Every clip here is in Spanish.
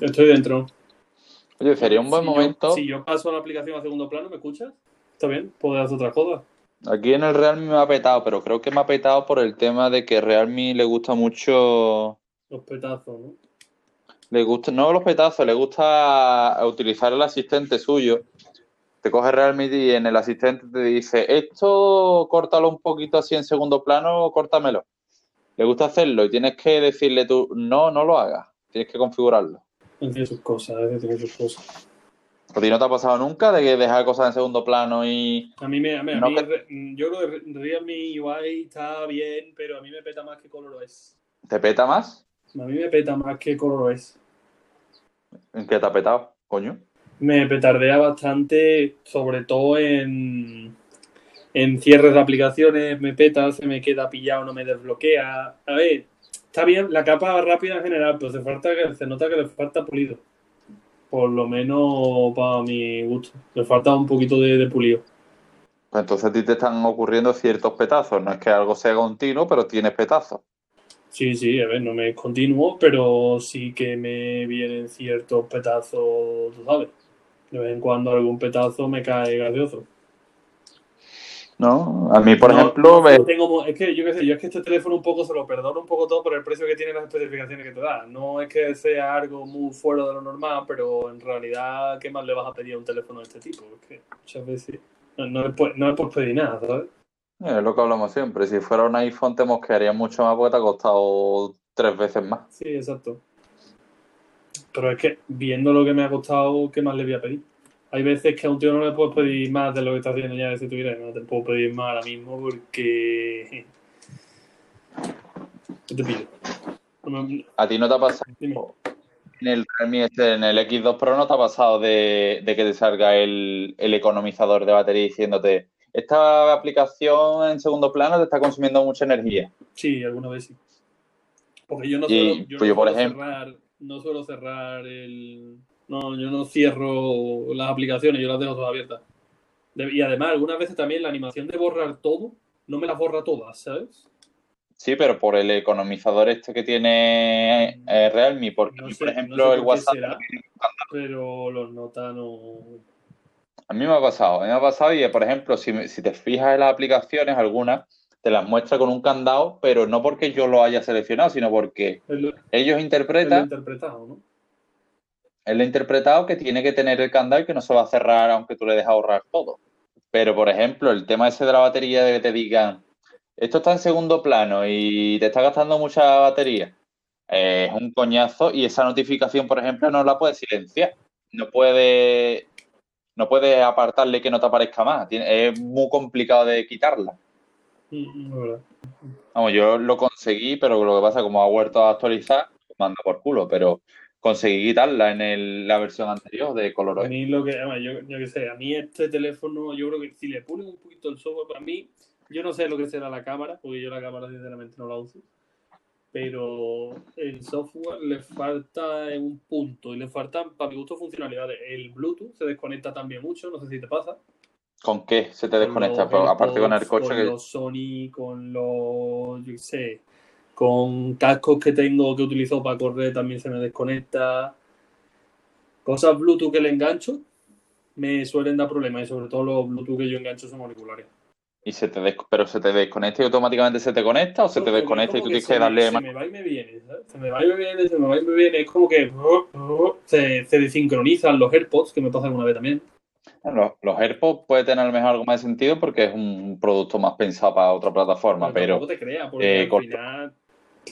Estoy dentro. Oye, sería un buen Si yo- momento. si yo paso la aplicación a segundo plano, ¿me escuchas? Está bien, puedo hacer otra cosa. Aquí en el Realme me ha petado, pero creo que me ha petado por el tema de que Realme le gusta mucho. Los petazos, ¿no? Le gusta, no los petazos, le gusta utilizar el asistente suyo. Te coge Realme y en el asistente te dice, esto córtalo un poquito así en segundo plano, córtamelo. Le gusta hacerlo y tienes que decirle tú, no, no lo hagas. Tienes que configurarlo. Tiene sus cosas, a veces tiene sus cosas. ¿A ti no te ha pasado nunca de que dejar cosas en segundo plano y A mí, me, a mí, a No, mí que- yo creo que Realme UI está bien, pero a mí me peta más que ColorOS. te peta más? A mí me peta más que ColorOS. ¿En qué te ha petado, coño? Me petardea bastante, sobre todo en, en cierres de aplicaciones, me peta, se me queda pillado, no me desbloquea. A ver, está bien la capa rápida en general, pero se, falta que, se nota que le falta pulido. Por lo menos para mi gusto. Le falta un poquito de, de pulido. Pues entonces a ti te están ocurriendo ciertos petazos. No es que algo sea continuo, pero tienes petazos. Sí, sí, a ver, no me es continuo, pero sí que me vienen ciertos petazos, tú sabes. De vez en cuando algún petazo me cae gracioso. ¿No? A mí, por No, ejemplo, no me- tengo es que yo qué sé, yo es que este teléfono un poco se lo perdono un poco todo por el precio que tiene las especificaciones que te da. No es que sea algo muy fuera de lo normal, pero en realidad, ¿qué más le vas a pedir a un teléfono de este tipo? Es que muchas veces no, no, es, por, no es por pedir nada, ¿sabes? es lo que hablamos siempre. Si fuera un iPhone te mosquearía mucho más porque te ha costado tres veces más. Sí, exacto. Pero es que viendo lo que me ha costado, ¿qué más le voy a pedir? Hay veces que a un tío no le puedes pedir más de lo que está haciendo ya si tuviera, no te puedo pedir más ahora mismo porque... ¿Qué te pido? No me- ¿A ti no te ha pasado Dime. en el este, en el X2 Pro, no te ha pasado de, de que te salga el, el economizador de batería diciéndote esta aplicación en segundo plano te está consumiendo mucha energía? Sí, alguna vez sí. Porque yo no Y, suelo, yo pues no yo, por suelo ejemplo- cerrar, no suelo cerrar el... No, yo no cierro las aplicaciones, yo las dejo todas abiertas. Y además, algunas veces también la animación de borrar todo, no me las borra todas, ¿sabes? Sí, pero por el economizador este que tiene eh, Realme, porque No sé, por no ejemplo, sé el WhatsApp será, pero los nota no... A mí me ha pasado, a mí me ha pasado y, por ejemplo, si, si te fijas en las aplicaciones, algunas te las muestra con un candado, pero no porque yo lo haya seleccionado, sino porque ellos interpretan, interpretado, ¿no? Él ha interpretado que tiene que tener el candado y que no se va a cerrar aunque tú le dejes ahorrar todo. Pero, por ejemplo, el tema ese de la batería de que te digan, esto está en segundo plano y te está gastando mucha batería, es un coñazo y esa notificación, por ejemplo, no la puedes silenciar. No puede, no puedes apartarle que no te aparezca más. Es muy complicado de quitarla. Vamos, yo lo conseguí, pero lo que pasa, como ha vuelto a actualizar, manda por culo, pero conseguí quitarla en el- la versión anterior de A Coloroid. mí lo que, yo, yo qué sé, a mí este teléfono, yo creo que si le ponen un poquito el software, para mí, yo no sé lo que será la cámara, porque yo la cámara sinceramente no la uso, pero el software le falta en un punto y le faltan, para mi gusto, funcionalidades. El Bluetooth se desconecta también mucho, no sé si te pasa. ¿Con qué se te Con desconecta? los Pero aparte con el coche con que... los Sony, con los, yo qué sé, con cascos que tengo que utilizo para correr también se me desconecta. Cosas Bluetooth que le engancho me suelen dar problemas y sobre todo los Bluetooth que yo engancho son auriculares. Y se te des- pero se te desconecta y automáticamente se te conecta o se te desconecta y tú tienes que darle Se me va y me viene, ¿sabes? Se me va y me viene, se me va y me viene. Es como que se, se desincronizan los AirPods, que me pasa alguna vez también. Los, los AirPods puede tener a lo mejor algo más de sentido porque es un producto más pensado para otra plataforma, pero tampoco te creas, porque eh, al con- final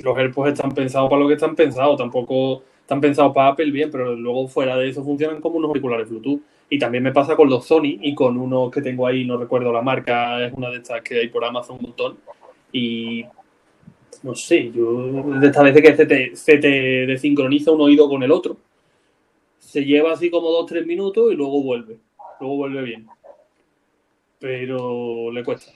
los AirPods están pensados para lo que están pensados, tampoco están pensados para Apple bien, pero luego fuera de eso funcionan como unos auriculares Bluetooth. Y también me pasa con los Sony y con unos que tengo ahí, no recuerdo la marca, es una de estas que hay por Amazon un montón. Y no sé, yo de estas veces que se te, se te desincroniza un oído con el otro, se lleva así como dos tres minutos y luego vuelve, luego vuelve bien. Pero le cuesta.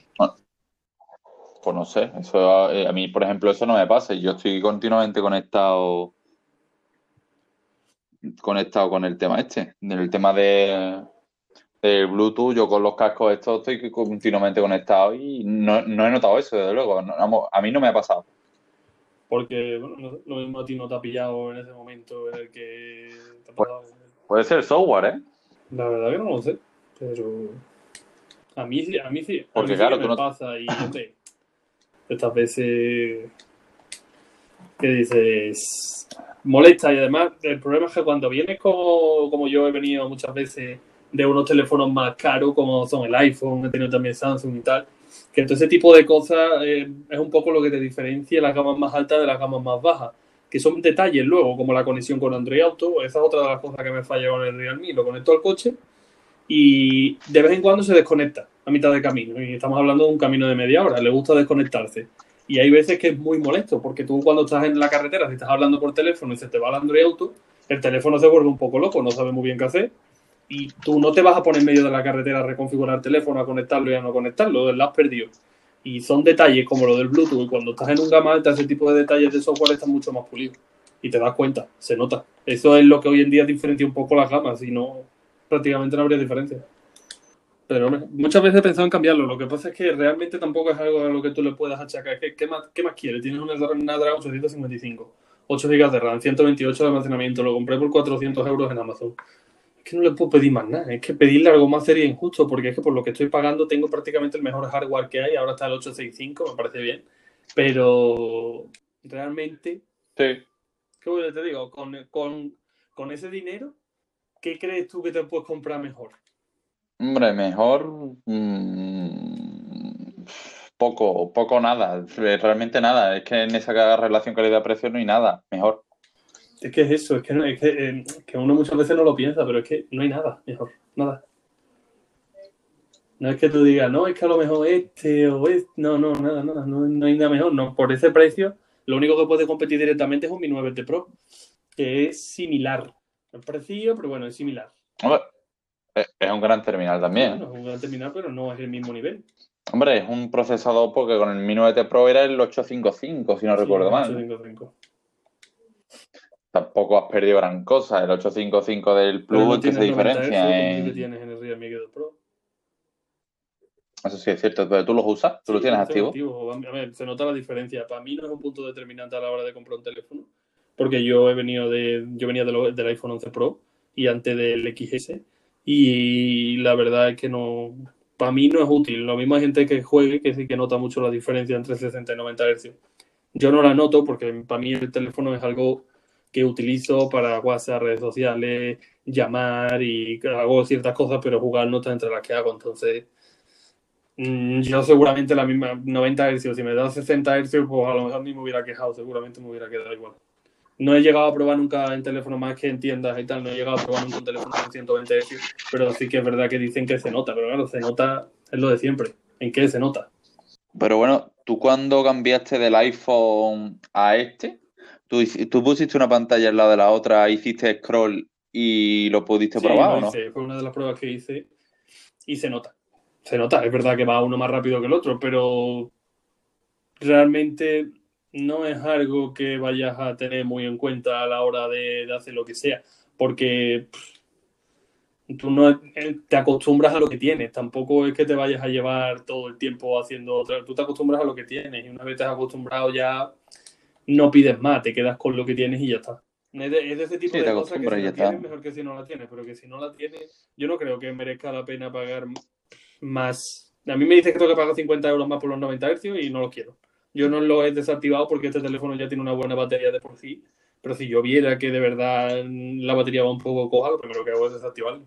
Pues no sé. Eso, eh, a mí, por ejemplo, eso no me pasa. Yo estoy continuamente conectado conectado con el tema este, del tema de del Bluetooth, yo con los cascos estos estoy continuamente conectado y no, no he notado eso, desde luego. No, a mí no me ha pasado. Porque, bueno, no lo mismo a ti no te ha pillado en ese momento en el que Puede ser software, ¿eh? La verdad que no lo sé, pero a mí, a mí sí. Porque claro, me pasa y estas veces que dices molesta y además el problema es que cuando vienes como, como yo he venido muchas veces de unos teléfonos más caros como son el iPhone, he tenido también Samsung y tal, que todo ese tipo de cosas eh, es un poco lo que te diferencia las gamas más altas de las gamas más bajas, que son detalles luego, como la conexión con Android Auto, esa es otra de las cosas que me falla con el Realme, lo conecto al coche y de vez en cuando se desconecta a mitad de camino, y estamos hablando de un camino de media hora, le gusta desconectarse. Y hay veces que es muy molesto, porque tú cuando estás en la carretera, si estás hablando por teléfono y se te va el Android Auto, el teléfono se vuelve un poco loco, no sabe muy bien qué hacer, y tú no te vas a poner en medio de la carretera a reconfigurar el teléfono, a conectarlo y a no conectarlo, lo has perdido. Y son detalles como lo del Bluetooth, y cuando estás en un gama alta, ese tipo de detalles de software están mucho más pulidos. Y te das cuenta, se nota. Eso es lo que hoy en día diferencia un poco las gamas, y no, prácticamente no habría diferencia. Pero muchas veces he pensado en cambiarlo. Lo que pasa es que realmente tampoco es algo a lo que tú le puedas achacar. ¿Qué, qué más, qué más quieres? Tienes una Snapdragon 855, 8 GB de RAM, 128 de almacenamiento. Lo compré por 400 euros en Amazon que no le puedo pedir más nada. Es que pedirle algo más sería injusto, porque es que por lo que estoy pagando tengo prácticamente el mejor hardware que hay. Ahora está el 865, me parece bien. Pero realmente. Sí. ¿Qué te digo? Con, con, con ese dinero, ¿qué crees tú que te puedes comprar mejor? Hombre, mejor. Mmm, poco, poco nada. Realmente nada. Es que en esa relación calidad-precio no hay nada. Mejor. Es que es eso, es que, no, es eh, que, uno muchas veces no lo piensa, pero es que no hay nada mejor, nada. No es que tú digas, no, es que a lo mejor este o este, no, no, nada, nada, no, hay nada mejor. No, por ese precio, lo único que puede competir directamente es un Mi 9T Pro, que es similar. Es parecido, pero bueno, es similar. Es un gran terminal también. es un gran terminal, pero no es el mismo nivel. Hombre, es un procesador porque con el Mi 9T Pro era el 855, si no recuerdo mal. 855 tampoco has perdido gran cosa. El 855 del Plus que se diferencia. en... tienes en el Realme Pro. Eso sí es cierto, pero tú los usas, tú lo tienes activo. A ver, se nota la diferencia. Para mí no es un punto determinante a la hora de comprar un teléfono, porque yo he venido de, yo venía del iPhone 11 Pro y antes del XS y la verdad es que no, para mí no es útil. Lo mismo hay gente que juegue que sí que nota mucho la diferencia entre 60 y 90 Hz. Yo no la noto porque para mí el teléfono es algo que utilizo para WhatsApp, redes sociales, llamar y hago ciertas cosas, pero jugar no está entre las que hago. Entonces, mm, yo seguramente la misma 90 Hz, si me da 60 Hz, pues a lo mejor ni me hubiera quejado, seguramente me hubiera quedado igual. No he llegado a probar nunca en teléfono más que en tiendas y tal, no he llegado a probar nunca un teléfono con 120 Hz, pero sí que es verdad que dicen que se nota, pero claro, se nota, es lo de siempre. ¿En qué se nota? Pero bueno, ¿tú cuando cambiaste del iPhone a este? ¿Tú, pusiste una pantalla al lado de la otra, hiciste scroll y lo pudiste probar o no? Fue una de las pruebas que hice y se nota. Se nota, es verdad que va uno más rápido que el otro, pero realmente no es algo que vayas a tener muy en cuenta a la hora de, hacer lo que sea, porque tú no eh, te acostumbras a lo que tienes, tampoco es que te vayas a llevar todo el tiempo haciendo otra, tú te acostumbras a lo que tienes y una vez te has acostumbrado ya no pides más, te quedas con lo que tienes y ya está. Es de, ese tipo de cosas que si la tienes, mejor que si no la tienes, pero que si no la tienes, yo no creo que merezca la pena pagar más. A mí me dice que tengo que pagar 50 euros más por los 90 Hz y no lo quiero. Yo no lo he desactivado porque este teléfono ya tiene una buena batería de por sí, pero si yo viera que de verdad la batería va un poco coja, lo primero que hago es desactivarlo.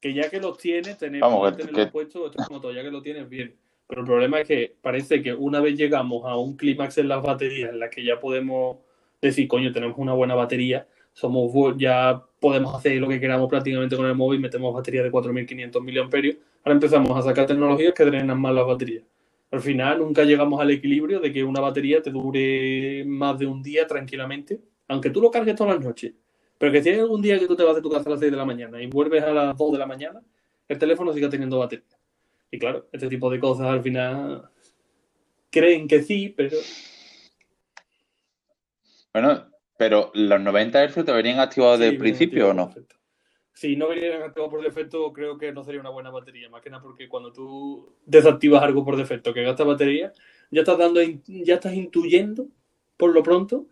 Que ya que los tienes, tenemos que tenerlo puesto, esto es como todo, ya que lo tienes, bien pero el problema es que parece que una vez llegamos a un clímax en las baterías en la que ya podemos decir, coño, tenemos una buena batería, somos ya podemos hacer lo que queramos prácticamente con el móvil, metemos batería de 4500 mAh, ahora empezamos a sacar tecnologías que drenan más las baterías. Al final nunca llegamos al equilibrio de que una batería te dure más de un día tranquilamente, aunque tú lo cargues todas las noches. Pero que si hay algún día que tú te vas de tu casa a las 6 de la mañana y vuelves a las 2 de la mañana, el teléfono sigue teniendo batería. Y claro, este tipo de cosas al final creen que sí, pero. Bueno, pero los 90 Hz te venían activados desde el principio o no? Si no venían activados por defecto, creo que no sería una buena batería. Más que nada porque cuando tú desactivas algo por defecto que gasta batería, ya estás dando, ya estás intuyendo, por lo pronto,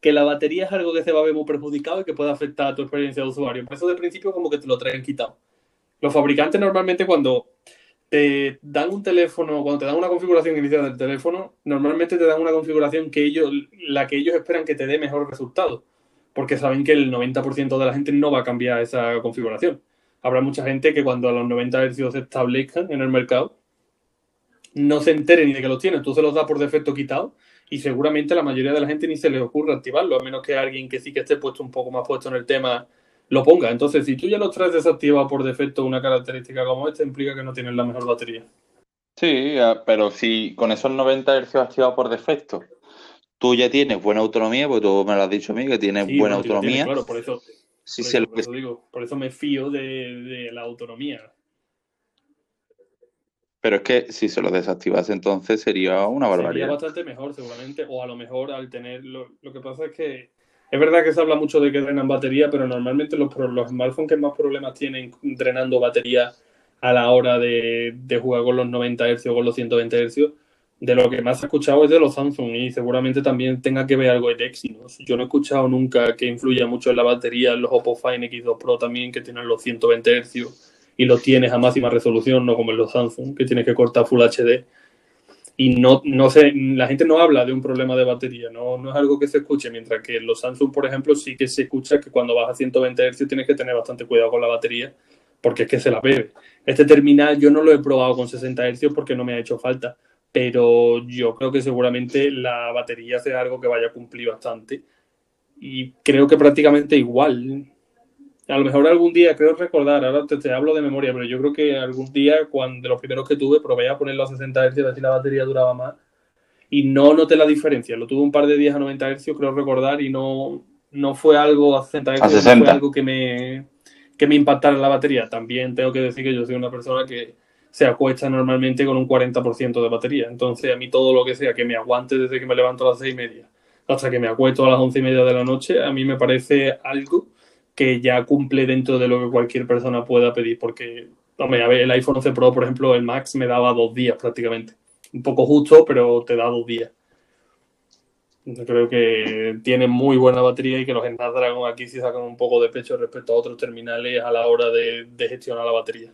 que la batería es algo que se va a ver muy perjudicado y que puede afectar a tu experiencia de usuario. Por eso de principio como que te lo traen quitado. Los fabricantes normalmente cuando te dan un teléfono, cuando te dan una configuración inicial del teléfono, normalmente te dan una configuración que ellos, la que ellos esperan que te dé mejor resultado, porque saben que el 90% de la gente no va a cambiar esa configuración. Habrá mucha gente que cuando los 90 Hz se establezcan en el mercado, no se entere ni de que los tienen, tú se los das por defecto quitado y seguramente la mayoría de la gente ni se les ocurre activarlo, a menos que alguien que sí que esté puesto un poco más puesto en el tema lo ponga. Entonces, si tú ya lo traes desactivado por defecto una característica como esta, implica que no tienes la mejor batería. Sí, pero si con esos 90 Hz activados por defecto, tú ya tienes buena autonomía, porque tú me lo has dicho a mí, que tienes buena autonomía. claro, por eso, por, eso, me fío de, de la autonomía. Pero es que si se lo desactivas entonces sería una barbaridad. Sería bastante mejor seguramente, o a lo mejor al tener, lo, que pasa es que es verdad que se habla mucho de que drenan batería, pero normalmente los, los smartphones que más problemas tienen drenando batería a la hora de, jugar con los 90 Hz o con los 120 Hz, de lo que más he escuchado es de los Samsung y seguramente también tenga que ver algo de Exynos. Yo no he escuchado nunca que influya mucho en la batería los Oppo Fine X2 Pro también, que tienen los 120 Hz y lo tienes a máxima resolución, no como en los Samsung, que tienes que cortar Full HD. Y no, no sé, la gente no habla de un problema de batería, no, no es algo que se escuche, mientras que en los Samsung, por ejemplo, sí que se escucha que cuando vas a 120 Hz tienes que tener bastante cuidado con la batería, porque es que se la bebe. Este terminal yo no lo he probado con 60 Hz porque no me ha hecho falta, pero yo creo que seguramente la batería sea algo que vaya a cumplir bastante. Y creo que prácticamente igual a lo mejor algún día, creo recordar, ahora te, hablo de memoria, pero yo creo que algún día, cuando de los primeros que tuve, probé a ponerlo a 60 Hz, a ver si la batería duraba más. Y no noté la diferencia. Lo tuve un par de días a 90 Hz, creo recordar, y no, no fue algo a 60 Hz, fue algo que me, que me impactara la batería. También tengo que decir que yo soy una persona que se acuesta normalmente con un 40% de batería. Entonces, a mí todo lo que sea que me aguante desde que me levanto a las 6 y media hasta que me acuesto a las 11 y media de la noche, a mí me parece algo que ya cumple dentro de lo que cualquier persona pueda pedir, porque, hombre, a ver, el iPhone 11 Pro, por ejemplo, el Max me daba dos días prácticamente. Un poco justo, pero te da dos días. Yo creo que tiene muy buena batería y que los Snapdragon aquí sí sacan un poco de pecho respecto a otros terminales a la hora de, de gestionar la batería.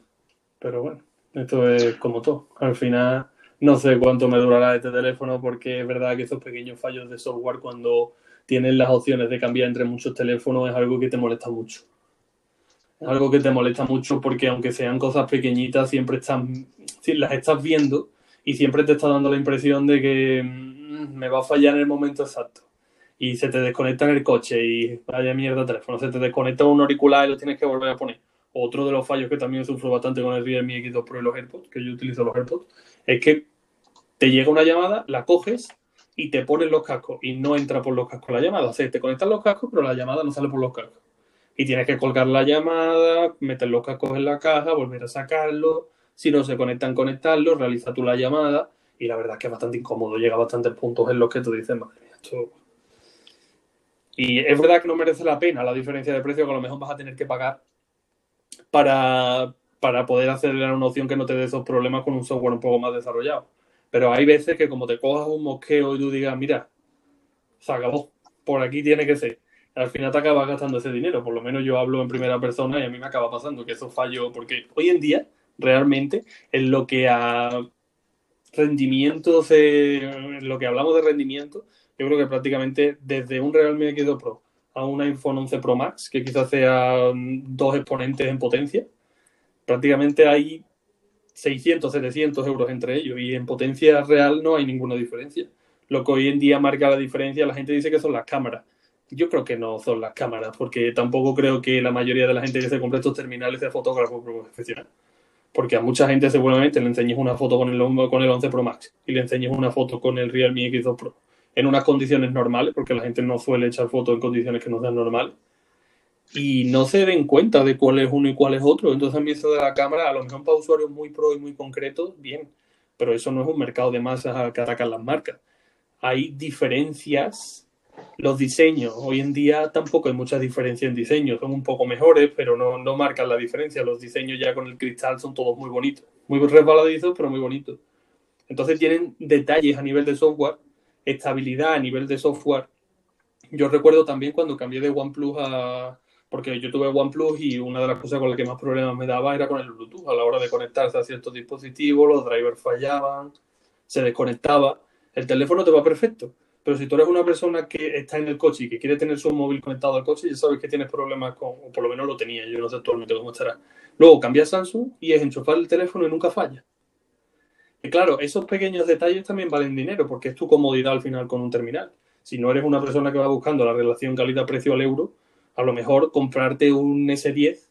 Pero bueno, esto es como todo. Al final, no sé cuánto me durará este teléfono porque es verdad que estos pequeños fallos de software cuando tienes las opciones de cambiar entre muchos teléfonos es algo que te molesta mucho. Es algo que te molesta mucho porque aunque sean cosas pequeñitas, siempre estás, las estás viendo y siempre te está dando la impresión de que mm, me va a fallar en el momento exacto. Y se te desconecta en el coche y vaya mierda teléfono, se te desconecta un auricular y lo tienes que volver a poner. Otro de los fallos que también sufro bastante con el Realme X2 Pro y los AirPods, que yo utilizo los AirPods, es que te llega una llamada, la coges y te pones los cascos y no entra por los cascos la llamada. O sea, te conectan los cascos, pero la llamada no sale por los cascos. Y tienes que colgar la llamada, meter los cascos en la caja, volver a sacarlos. Si no se conectan, conectarlos, realiza tú la llamada. Y la verdad es que es bastante incómodo. Llega a bastantes puntos en los que tú dices, madre mía, esto... Y es verdad que no merece la pena la diferencia de precio que a lo mejor vas a tener que pagar para, para poder acelerar una opción que no te dé esos problemas con un software un poco más desarrollado. Pero hay veces que como te cojas un mosqueo y tú digas, mira, se acabó, por aquí tiene que ser. Al final te acabas gastando ese dinero, por lo menos yo hablo en primera persona y a mí me acaba pasando que eso fallo, porque hoy en día, realmente, en lo que a rendimiento, en lo que hablamos de rendimiento, yo creo que prácticamente desde un Realme X2 Pro a un iPhone 11 Pro Max, que quizás sean dos exponentes en potencia, prácticamente hay 600, 700 euros entre ellos y en potencia real no hay ninguna diferencia. Lo que hoy en día marca la diferencia, la gente dice que son las cámaras. Yo creo que no son las cámaras, porque tampoco creo que la mayoría de la gente que se compra estos terminales sea fotógrafo profesional. Porque a mucha gente seguramente le enseñes una foto con el, con el 11 Pro Max y le enseñes una foto con el Realme X2 Pro en unas condiciones normales, porque la gente no suele echar fotos en condiciones que no sean normales y no se den cuenta de cuál es uno y cuál es otro. Entonces, a mí eso de la cámara, a lo mejor para usuarios muy pro y muy concretos, bien, pero eso no es un mercado de masas al que atacan las marcas. Hay diferencias. Los diseños, hoy en día tampoco hay mucha diferencia en diseño, son un poco mejores, pero no, no marcan la diferencia. Los diseños ya con el cristal son todos muy bonitos, muy resbaladizos, pero muy bonitos. Entonces tienen detalles a nivel de software, estabilidad a nivel de software yo recuerdo también cuando cambié de OnePlus a... Porque yo tuve OnePlus y una de las cosas con las que más problemas me daba era con el Bluetooth. A la hora de conectarse a ciertos dispositivos, los drivers fallaban, se desconectaba. El teléfono te va perfecto. Pero si tú eres una persona que está en el coche y que quiere tener su móvil conectado al coche, ya sabes que tienes problemas con, o por lo menos lo tenía, yo no sé actualmente cómo estará. Luego cambias Samsung y es enchufar el teléfono y nunca falla. Y claro, esos pequeños detalles también valen dinero porque es tu comodidad al final con un terminal. Si no eres una persona que va buscando la relación calidad-precio al euro, a lo mejor comprarte un S10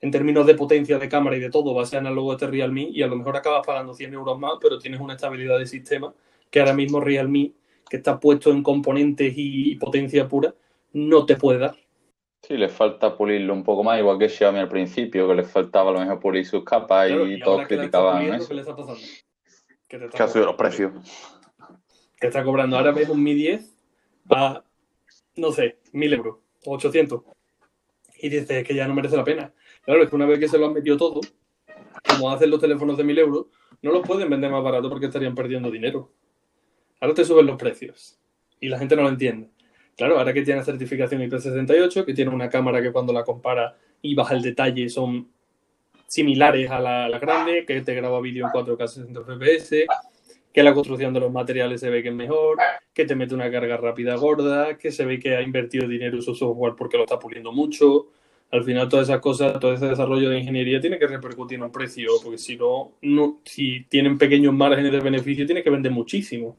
en términos de potencia de cámara y de todo va a ser análogo de Realme y a lo mejor acabas pagando 100 euros más, pero tienes una estabilidad de sistema que ahora mismo Realme, que está puesto en componentes y potencia pura, no te puede dar. Sí, le falta pulirlo un poco más, igual que Xiaomi al principio, que le faltaba a lo mejor pulir sus capas y, todos criticaban eso. ¿Qué está pasando? Que, ha subido los precios. Que está cobrando ahora mismo un Mi 10 a, no sé, 1000 euros o 800. Y dices que ya no merece la pena. Claro, es que una vez que se lo han metido todo, como hacen los teléfonos de 1000 euros, no los pueden vender más barato porque estarían perdiendo dinero. Ahora te suben los precios y la gente no lo entiende. Claro, ahora que tiene certificación IP68, que tiene una cámara que cuando la compara y baja el detalle son similares a la, grande, que te graba vídeo en 4K 60 FPS, que la construcción de los materiales se ve que es mejor, que te mete una carga rápida gorda, que se ve que ha invertido dinero en su software porque lo está puliendo mucho. Al final todas esas cosas, todo ese desarrollo de ingeniería tiene que repercutir en un precio, porque si no, no si tienen pequeños márgenes de beneficio, tiene que vender muchísimo.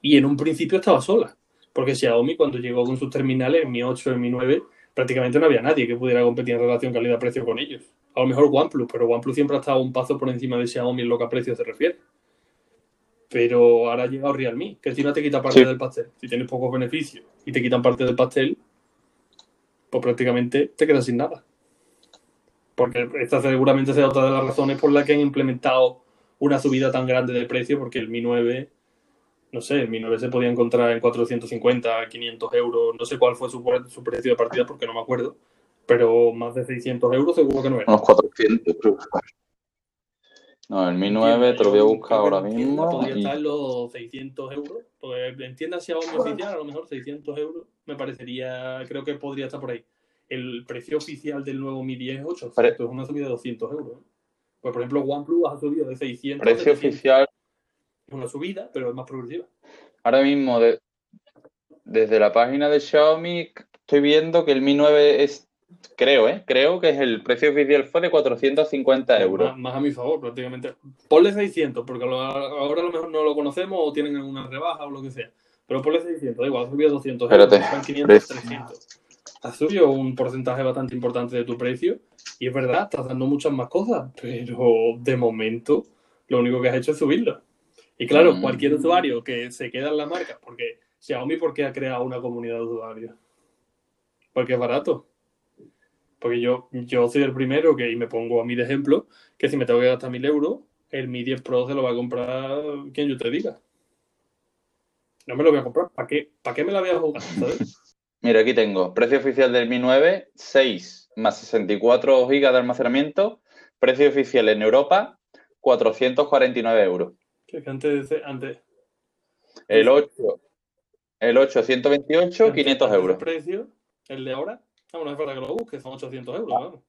Y en un principio estaba sola, porque Xiaomi cuando llegó con sus terminales, en Mi 8, en Mi 9, prácticamente no había nadie que pudiera competir en relación calidad-precio con ellos. A lo mejor OnePlus, pero OnePlus siempre ha estado un paso por encima de Xiaomi en lo que a precio se refiere. Pero ahora ha llegado Realme, que no te quita parte del pastel. Si tienes pocos beneficios y te quitan parte del pastel, pues prácticamente te quedas sin nada. Porque esta seguramente sea otra de las razones por las que han implementado una subida tan grande de precio, porque el Mi 9, no sé, el Mi 9 se podía encontrar en 450, 500 euros, no sé cuál fue su, su precio de partida porque no me acuerdo, pero más de 600 euros seguro que no era. Unos 400, creo. No, el Mi 9 te lo voy a buscar ahora mismo. Podría estar en los 600 euros. Porque en tiendas Xiaomi oficial, a lo mejor 600 euros me parecería, creo que podría estar por ahí. El precio oficial del nuevo Mi 10 es 800, es una subida de 200 euros. Pues, por ejemplo, OnePlus ha subido de 600. Precio oficial. Una subida, pero es más progresiva. Ahora mismo, desde la página de Xiaomi, estoy viendo que el Mi 9 es Creo, ¿eh? Creo que es el precio oficial fue de 450 euros. Más, a mi favor, prácticamente. Ponle 600, porque ahora a lo mejor no lo conocemos o tienen alguna rebaja o lo que sea. Pero ponle 600, da igual, ha subido 200 euros. Espérate. 500, 300. Ha subido un porcentaje bastante importante de tu precio. Y es verdad, estás dando muchas más cosas, pero de momento lo único que has hecho es subirlo. Y claro, mm. cualquier usuario que se queda en la marca, porque Xiaomi, ¿por qué ha creado una comunidad de usuarios? Porque es barato. Porque yo, yo soy el primero que, y me pongo a mí de ejemplo, que si me tengo que gastar mil euros, el Mi 10 Pro se lo va a comprar quien yo te diga. No me lo voy a comprar. ¿Para qué, ¿Para qué me la voy a jugar? Mira, aquí tengo precio oficial del Mi 9, 6 más 64 GB de almacenamiento. Precio oficial en Europa, 449 euros. Que antes, antes. El 8, el 8, 128, 500 euros. ¿El precio? ¿El de ahora? No, no es verdad que lo busques, son 800 euros, vamos.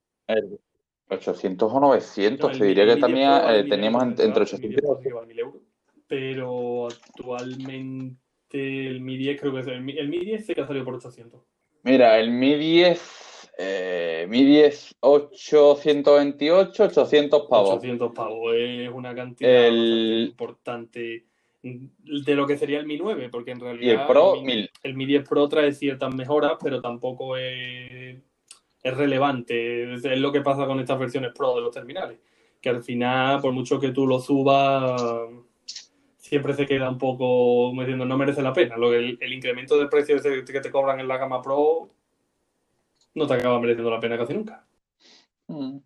800 o 900, te diría que también eh, teníamos entre 800 y euros. Pero actualmente el Mi 10 creo que es el Mi, el Mi 10 se que ha salido por 800. Mira, el Mi 10, eh, Mi 10 828, 800 pavos. 800 pavos es una cantidad importante de lo que sería el Mi 9, porque en realidad ¿Y el, Pro, el, Mi, 10 Pro trae ciertas mejoras, pero tampoco es, es relevante. Es, lo que pasa con estas versiones Pro de los terminales, que al final, por mucho que tú lo subas, siempre se queda un poco diciendo no merece la pena. Lo, el, el incremento de precio que te cobran en la gama Pro no te acaba mereciendo la pena casi nunca. Mm.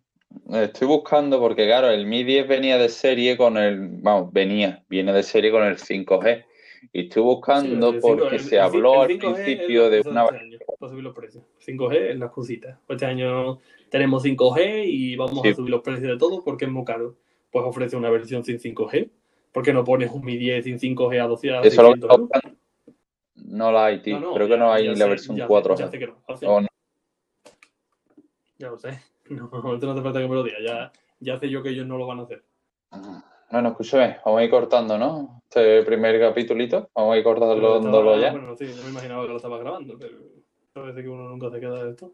Estoy buscando porque, claro, el Mi 10 venía de serie con el. Vamos, venía, viene de serie con el 5G. Y estoy buscando porque se habló al principio de una. Este para subir los precios. 5G es las cositas. Este año tenemos 5G y vamos a subir los precios de todo porque es muy caro. Pues ofrece una versión sin 5G. ¿Por qué no pones un Mi 10 sin 5G a 200 Eso lo No la hay, tío. No, no, Creo que no hay la sé- versión ya sé- 4. Ya sé que no. hace- O no. Ya lo sé. No, no hace falta que me lo diga. Ya, ya sé yo que ellos no lo van a hacer. Bueno, escúchame, vamos a ir cortando, ¿no? Este primer capitulito, vamos a ir cortándolo ya. Bueno, sí, yo me imaginaba que lo estaba grabando, pero parece que uno nunca se queda de esto.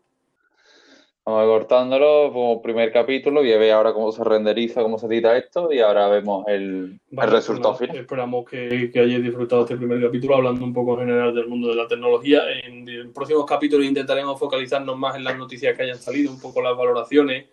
Vamos a ir cortándolo como primer capítulo y a ver ahora cómo se renderiza, cómo se edita esto y ahora vemos el, Vale, el resultado pues nada, final. Esperamos que, que hayáis disfrutado este primer capítulo hablando un poco en general del mundo de la tecnología. En, en próximos capítulos intentaremos focalizarnos más en las noticias que hayan salido, un poco las valoraciones,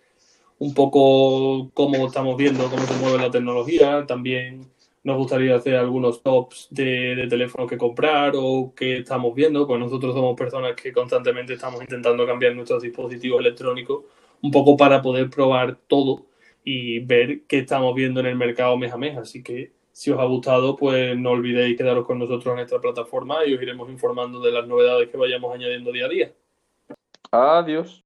un poco cómo estamos viendo cómo se mueve la tecnología. También nos gustaría hacer algunos tops de, de teléfonos que comprar o que estamos viendo, pues nosotros somos personas que constantemente estamos intentando cambiar nuestros dispositivos electrónicos un poco para poder probar todo y ver qué estamos viendo en el mercado mes a mes. Así que si os ha gustado, pues no olvidéis quedaros con nosotros en esta plataforma y os iremos informando de las novedades que vayamos añadiendo día a día. Adiós.